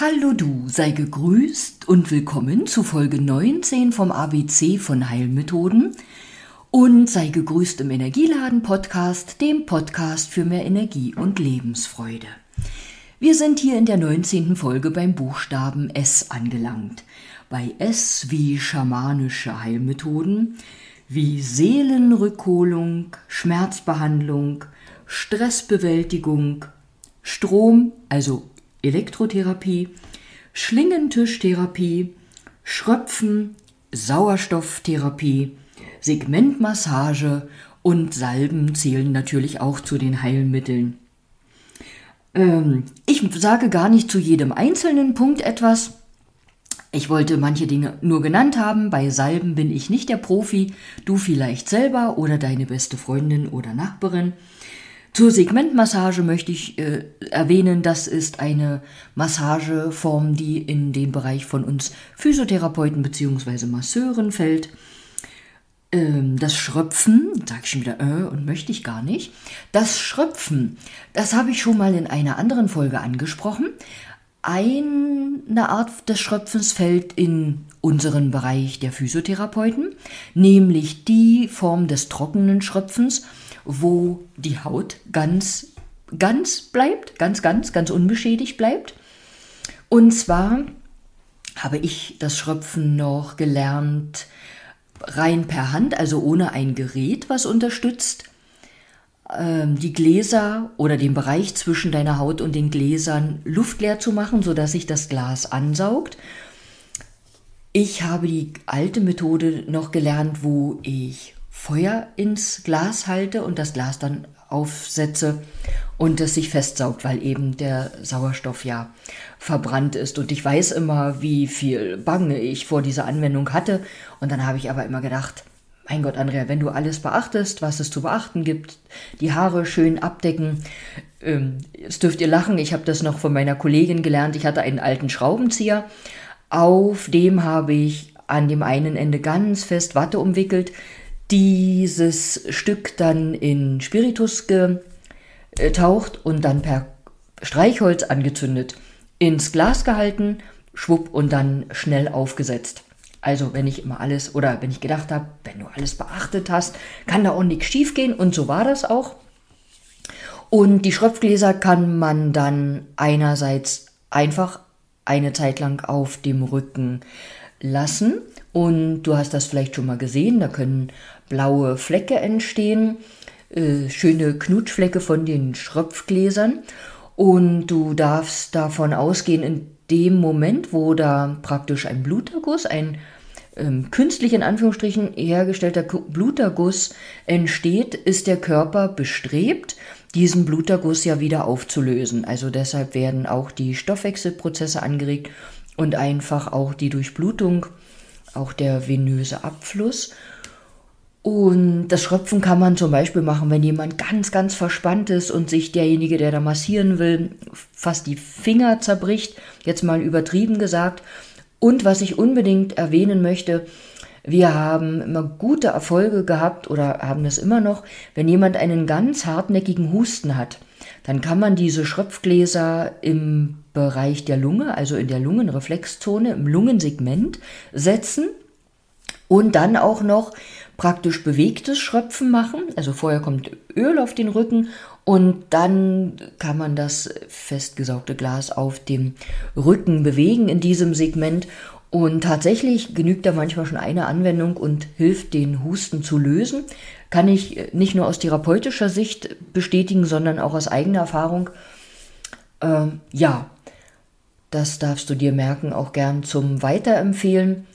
Hallo du, sei gegrüßt und willkommen zu Folge 19 vom ABC von Heilmethoden und sei gegrüßt im Energieladen Podcast, dem Podcast für mehr Energie und Lebensfreude. Wir sind hier in der 19. Folge beim Buchstaben S angelangt. Bei S wie schamanische Heilmethoden, wie Seelenrückholung, Schmerzbehandlung, Stressbewältigung, Strom, also Elektrotherapie, Schlingentischtherapie, Schröpfen, Sauerstofftherapie, Segmentmassage und Salben zählen natürlich auch zu den Heilmitteln. Ähm, ich sage gar nicht zu jedem einzelnen Punkt etwas. Ich wollte manche Dinge nur genannt haben. Bei Salben bin ich nicht der Profi, du vielleicht selber oder deine beste Freundin oder Nachbarin. Zur Segmentmassage möchte ich äh, erwähnen, das ist eine Massageform, die in den Bereich von uns Physiotherapeuten bzw. Masseuren fällt. Ähm, das Schröpfen, sage ich schon wieder, äh, und möchte ich gar nicht. Das Schröpfen, das habe ich schon mal in einer anderen Folge angesprochen. Eine Art des Schröpfens fällt in unseren Bereich der Physiotherapeuten, nämlich die Form des trockenen Schröpfens wo die Haut ganz, ganz bleibt, ganz, ganz, ganz unbeschädigt bleibt. Und zwar habe ich das Schröpfen noch gelernt rein per Hand, also ohne ein Gerät, was unterstützt, ähm, die Gläser oder den Bereich zwischen deiner Haut und den Gläsern luftleer zu machen, sodass sich das Glas ansaugt. Ich habe die alte Methode noch gelernt, wo ich Feuer ins Glas halte und das Glas dann aufsetze und es sich festsaugt, weil eben der Sauerstoff ja verbrannt ist. Und ich weiß immer, wie viel Bange ich vor dieser Anwendung hatte. Und dann habe ich aber immer gedacht, mein Gott, Andrea, wenn du alles beachtest, was es zu beachten gibt, die Haare schön abdecken. Ähm, jetzt dürft ihr lachen, ich habe das noch von meiner Kollegin gelernt. Ich hatte einen alten Schraubenzieher. Auf dem habe ich an dem einen Ende ganz fest Watte umwickelt, dieses Stück dann in Spiritus getaucht und dann per Streichholz angezündet, ins Glas gehalten, schwupp und dann schnell aufgesetzt. Also wenn ich immer alles oder wenn ich gedacht habe, wenn du alles beachtet hast, kann da auch nichts schief gehen und so war das auch. Und die Schröpfgläser kann man dann einerseits einfach eine Zeit lang auf dem Rücken lassen und du hast das vielleicht schon mal gesehen, da können blaue Flecke entstehen, äh, schöne Knutschflecke von den Schröpfgläsern. Und du darfst davon ausgehen, in dem Moment, wo da praktisch ein Bluterguss, ein ähm, künstlich in Anführungsstrichen hergestellter Bluterguss entsteht, ist der Körper bestrebt, diesen Bluterguss ja wieder aufzulösen. Also deshalb werden auch die Stoffwechselprozesse angeregt und einfach auch die Durchblutung, auch der venöse Abfluss. Und das Schröpfen kann man zum Beispiel machen, wenn jemand ganz, ganz verspannt ist und sich derjenige, der da massieren will, fast die Finger zerbricht, jetzt mal übertrieben gesagt. Und was ich unbedingt erwähnen möchte, wir haben immer gute Erfolge gehabt oder haben es immer noch, wenn jemand einen ganz hartnäckigen Husten hat. Dann kann man diese Schröpfgläser im Bereich der Lunge, also in der Lungenreflexzone, im Lungensegment setzen und dann auch noch praktisch bewegtes Schröpfen machen. Also vorher kommt Öl auf den Rücken und dann kann man das festgesaugte Glas auf dem Rücken bewegen in diesem Segment. Und tatsächlich genügt da manchmal schon eine Anwendung und hilft, den Husten zu lösen. Kann ich nicht nur aus therapeutischer Sicht bestätigen, sondern auch aus eigener Erfahrung. Ähm, ja, das darfst du dir merken, auch gern zum Weiterempfehlen.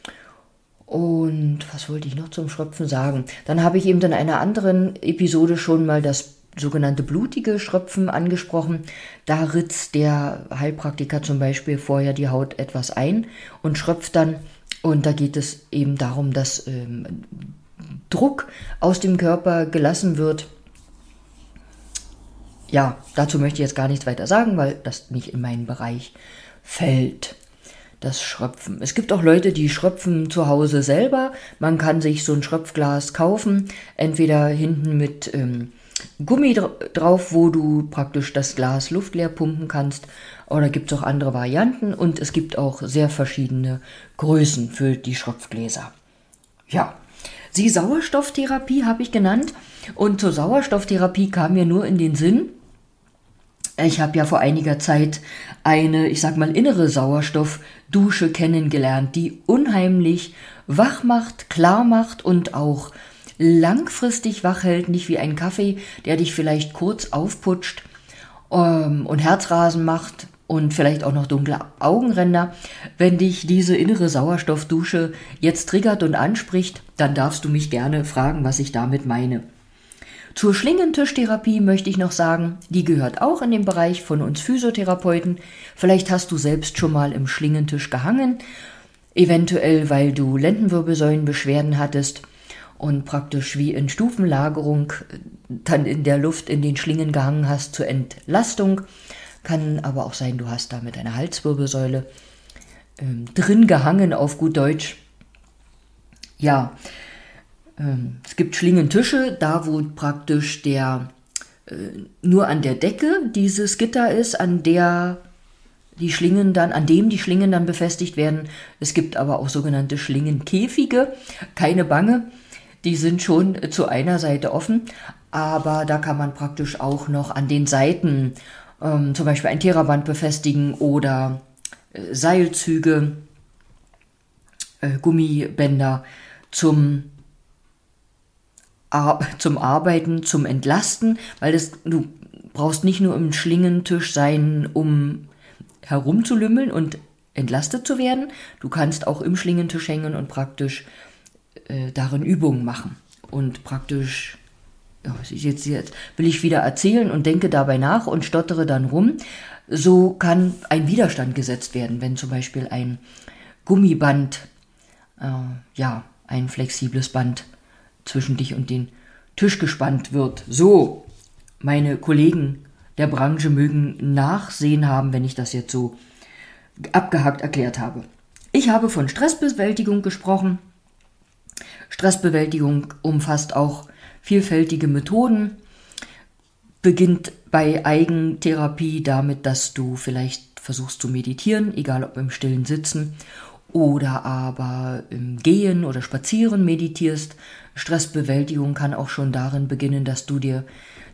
Und was wollte ich noch zum Schröpfen sagen? Dann habe ich eben in einer anderen Episode schon mal das sogenannte blutige Schröpfen angesprochen. Da ritzt der Heilpraktiker zum Beispiel vorher die Haut etwas ein und schröpft dann. Und da geht es eben darum, dass ähm, Druck aus dem Körper gelassen wird. Ja, dazu möchte ich jetzt gar nichts weiter sagen, weil das nicht in meinen Bereich fällt das Schröpfen. Es gibt auch Leute, die schröpfen zu Hause selber. Man kann sich so ein Schröpfglas kaufen, entweder hinten mit ähm, Gummi drauf, wo du praktisch das Glas luftleer pumpen kannst. Oder gibt es auch andere Varianten und es gibt auch sehr verschiedene Größen für die Schropfgläser. Ja, die Sauerstofftherapie habe ich genannt und zur Sauerstofftherapie kam mir nur in den Sinn, ich habe ja vor einiger Zeit eine, ich sag mal, innere Sauerstoffdusche kennengelernt, die unheimlich wach macht, klar macht und auch langfristig wach hält, nicht wie ein Kaffee, der dich vielleicht kurz aufputscht ähm, und Herzrasen macht und vielleicht auch noch dunkle Augenränder. Wenn dich diese innere Sauerstoffdusche jetzt triggert und anspricht, dann darfst du mich gerne fragen, was ich damit meine. Zur Schlingentischtherapie möchte ich noch sagen, die gehört auch in den Bereich von uns Physiotherapeuten. Vielleicht hast du selbst schon mal im Schlingentisch gehangen, eventuell weil du Lendenwirbelsäulenbeschwerden hattest und praktisch wie in Stufenlagerung dann in der Luft in den Schlingen gehangen hast zur Entlastung. Kann aber auch sein, du hast da mit einer Halswirbelsäule ähm, drin gehangen, auf gut Deutsch. Ja, es gibt Schlingentische, da wo praktisch der äh, nur an der Decke dieses Gitter ist, an der die Schlingen dann, an dem die Schlingen dann befestigt werden. Es gibt aber auch sogenannte Schlingenkäfige. Keine Bange, die sind schon zu einer Seite offen, aber da kann man praktisch auch noch an den Seiten ähm, zum Beispiel ein Theraband befestigen oder äh, Seilzüge, äh, Gummibänder zum zum Arbeiten, zum Entlasten, weil das, du brauchst nicht nur im Schlingentisch sein, um herumzulümmeln und entlastet zu werden. Du kannst auch im Schlingentisch hängen und praktisch äh, darin Übungen machen. Und praktisch, ja, jetzt, jetzt will ich wieder erzählen und denke dabei nach und stottere dann rum. So kann ein Widerstand gesetzt werden, wenn zum Beispiel ein Gummiband, äh, ja, ein flexibles Band zwischen dich und den Tisch gespannt wird. So, meine Kollegen der Branche mögen Nachsehen haben, wenn ich das jetzt so abgehackt erklärt habe. Ich habe von Stressbewältigung gesprochen. Stressbewältigung umfasst auch vielfältige Methoden, beginnt bei Eigentherapie damit, dass du vielleicht versuchst zu meditieren, egal ob im stillen Sitzen oder aber im Gehen oder Spazieren meditierst. Stressbewältigung kann auch schon darin beginnen, dass du dir,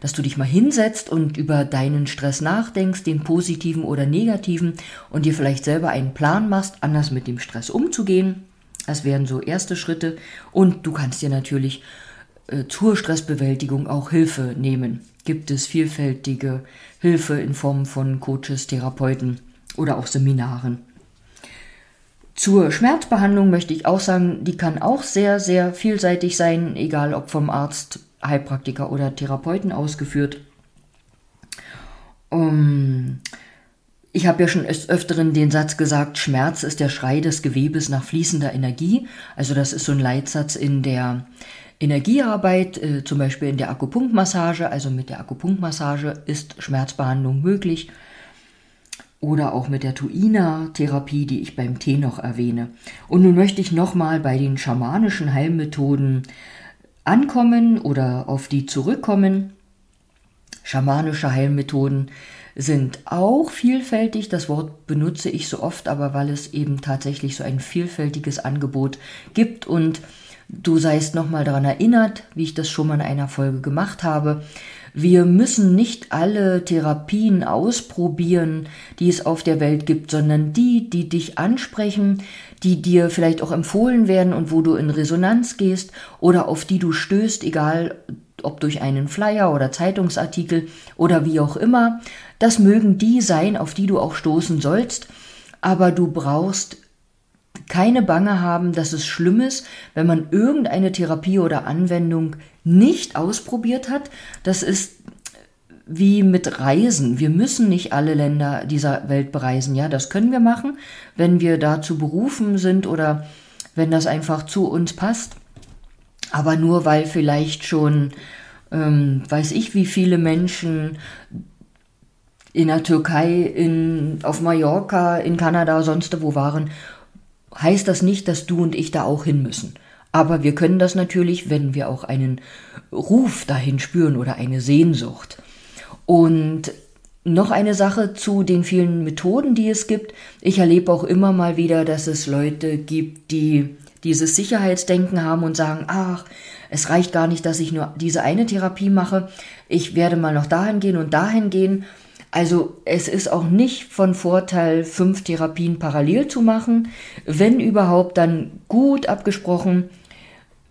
dass du dich mal hinsetzt und über deinen Stress nachdenkst, den positiven oder negativen und dir vielleicht selber einen Plan machst, anders mit dem Stress umzugehen. Das wären so erste Schritte und du kannst dir natürlich äh, zur Stressbewältigung auch Hilfe nehmen. Gibt es vielfältige Hilfe in Form von Coaches, Therapeuten oder auch Seminaren. Zur Schmerzbehandlung möchte ich auch sagen, die kann auch sehr, sehr vielseitig sein, egal ob vom Arzt, Heilpraktiker oder Therapeuten ausgeführt. Um, ich habe ja schon öfteren den Satz gesagt, Schmerz ist der Schrei des Gewebes nach fließender Energie. Also das ist so ein Leitsatz in der Energiearbeit, äh, zum Beispiel in der Akupunktmassage. Also mit der Akupunktmassage ist Schmerzbehandlung möglich oder auch mit der Tuina-Therapie, die ich beim Tee noch erwähne. Und nun möchte ich nochmal bei den schamanischen Heilmethoden ankommen oder auf die zurückkommen. Schamanische Heilmethoden sind auch vielfältig. Das Wort benutze ich so oft, aber weil es eben tatsächlich so ein vielfältiges Angebot gibt und du seist nochmal daran erinnert, wie ich das schon mal in einer Folge gemacht habe. Wir müssen nicht alle Therapien ausprobieren, die es auf der Welt gibt, sondern die, die dich ansprechen, die dir vielleicht auch empfohlen werden und wo du in Resonanz gehst oder auf die du stößt, egal ob durch einen Flyer oder Zeitungsartikel oder wie auch immer. Das mögen die sein, auf die du auch stoßen sollst, aber du brauchst keine Bange haben, dass es schlimm ist, wenn man irgendeine Therapie oder Anwendung nicht ausprobiert hat. Das ist wie mit Reisen. Wir müssen nicht alle Länder dieser Welt bereisen. Ja, das können wir machen, wenn wir dazu berufen sind oder wenn das einfach zu uns passt. Aber nur weil vielleicht schon, ähm, weiß ich, wie viele Menschen in der Türkei, in, auf Mallorca, in Kanada, sonst wo waren heißt das nicht, dass du und ich da auch hin müssen. Aber wir können das natürlich, wenn wir auch einen Ruf dahin spüren oder eine Sehnsucht. Und noch eine Sache zu den vielen Methoden, die es gibt. Ich erlebe auch immer mal wieder, dass es Leute gibt, die dieses Sicherheitsdenken haben und sagen, ach, es reicht gar nicht, dass ich nur diese eine Therapie mache. Ich werde mal noch dahin gehen und dahin gehen. Also es ist auch nicht von Vorteil, fünf Therapien parallel zu machen. Wenn überhaupt, dann gut abgesprochen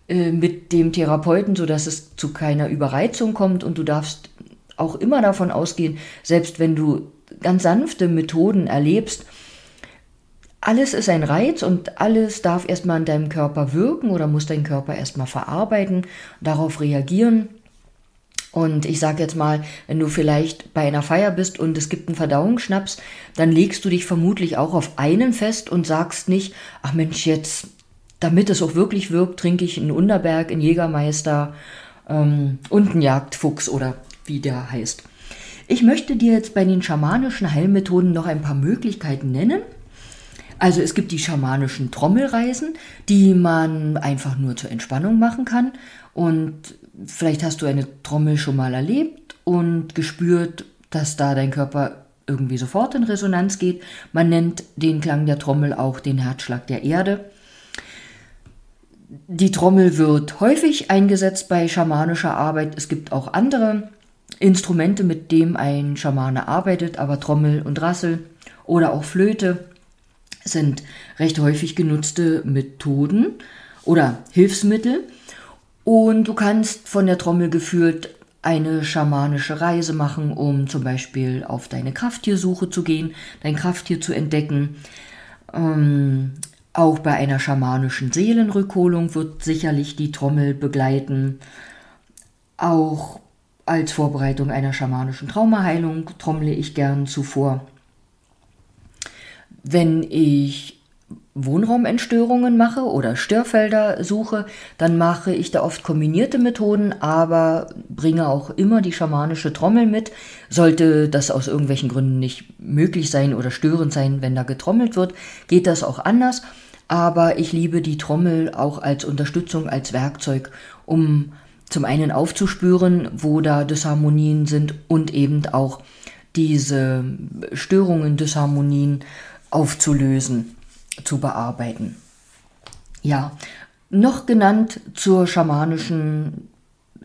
äh, mit dem Therapeuten, sodass es zu keiner Überreizung kommt und du darfst auch immer davon ausgehen, selbst wenn du ganz sanfte Methoden erlebst, alles ist ein Reiz und alles darf erstmal in deinem Körper wirken oder muss dein Körper erstmal verarbeiten, darauf reagieren. Und ich sage jetzt mal, wenn du vielleicht bei einer Feier bist und es gibt einen Verdauungsschnaps, dann legst du dich vermutlich auch auf einen fest und sagst nicht, ach Mensch, jetzt, damit es auch wirklich wirkt, trinke ich einen Unterberg, einen Jägermeister ähm, und einen Jagdfuchs oder wie der heißt. Ich möchte dir jetzt bei den schamanischen Heilmethoden noch ein paar Möglichkeiten nennen. Also es gibt die schamanischen Trommelreisen, die man einfach nur zur Entspannung machen kann. Und vielleicht hast du eine Trommel schon mal erlebt und gespürt, dass da dein Körper irgendwie sofort in Resonanz geht. Man nennt den Klang der Trommel auch den Herzschlag der Erde. Die Trommel wird häufig eingesetzt bei schamanischer Arbeit. Es gibt auch andere Instrumente, mit denen ein Schamane arbeitet, aber Trommel und Rassel oder auch Flöte sind recht häufig genutzte Methoden oder Hilfsmittel. Und du kannst von der Trommel geführt eine schamanische Reise machen, um zum Beispiel auf deine Krafttiersuche zu gehen, dein Krafttier zu entdecken. Ähm, auch bei einer schamanischen Seelenrückholung wird sicherlich die Trommel begleiten. Auch als Vorbereitung einer schamanischen Traumaheilung trommle ich gern zuvor. Wenn ich Wohnraumentstörungen mache oder Störfelder suche, dann mache ich da oft kombinierte Methoden, aber bringe auch immer die schamanische Trommel mit. Sollte das aus irgendwelchen Gründen nicht möglich sein oder störend sein, wenn da getrommelt wird, geht das auch anders. Aber ich liebe die Trommel auch als Unterstützung, als Werkzeug, um zum einen aufzuspüren, wo da Disharmonien sind und eben auch diese Störungen, Disharmonien aufzulösen, zu bearbeiten. Ja, noch genannt zur schamanischen,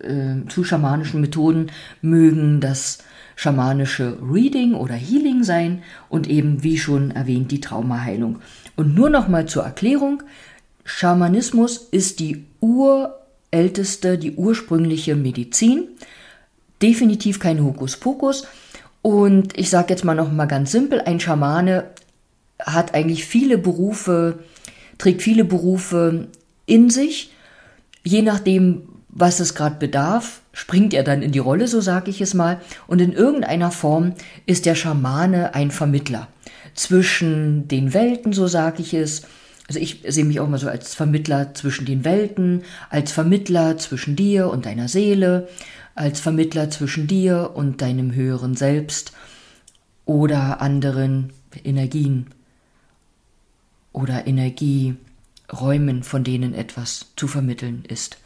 äh, zu schamanischen Methoden mögen das schamanische Reading oder Healing sein und eben, wie schon erwähnt, die Traumaheilung. Und nur noch mal zur Erklärung, Schamanismus ist die Ur älteste, die ursprüngliche Medizin. Definitiv kein Hokuspokus. Und ich sage jetzt mal noch mal ganz simpel, ein Schamane hat eigentlich viele Berufe, trägt viele Berufe in sich. Je nachdem, was es gerade bedarf, springt er dann in die Rolle, so sage ich es mal. Und in irgendeiner Form ist der Schamane ein Vermittler zwischen den Welten, so sage ich es, also ich sehe mich auch mal so als Vermittler zwischen den Welten, als Vermittler zwischen dir und deiner Seele, als Vermittler zwischen dir und deinem höheren Selbst oder anderen Energien oder Energieräumen, von denen etwas zu vermitteln ist.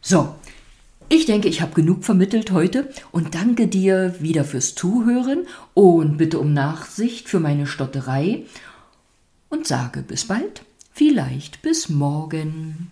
So, ich denke, ich habe genug vermittelt heute und danke dir wieder fürs Zuhören und bitte um Nachsicht für meine Stotterei und sage bis bald. Vielleicht bis morgen.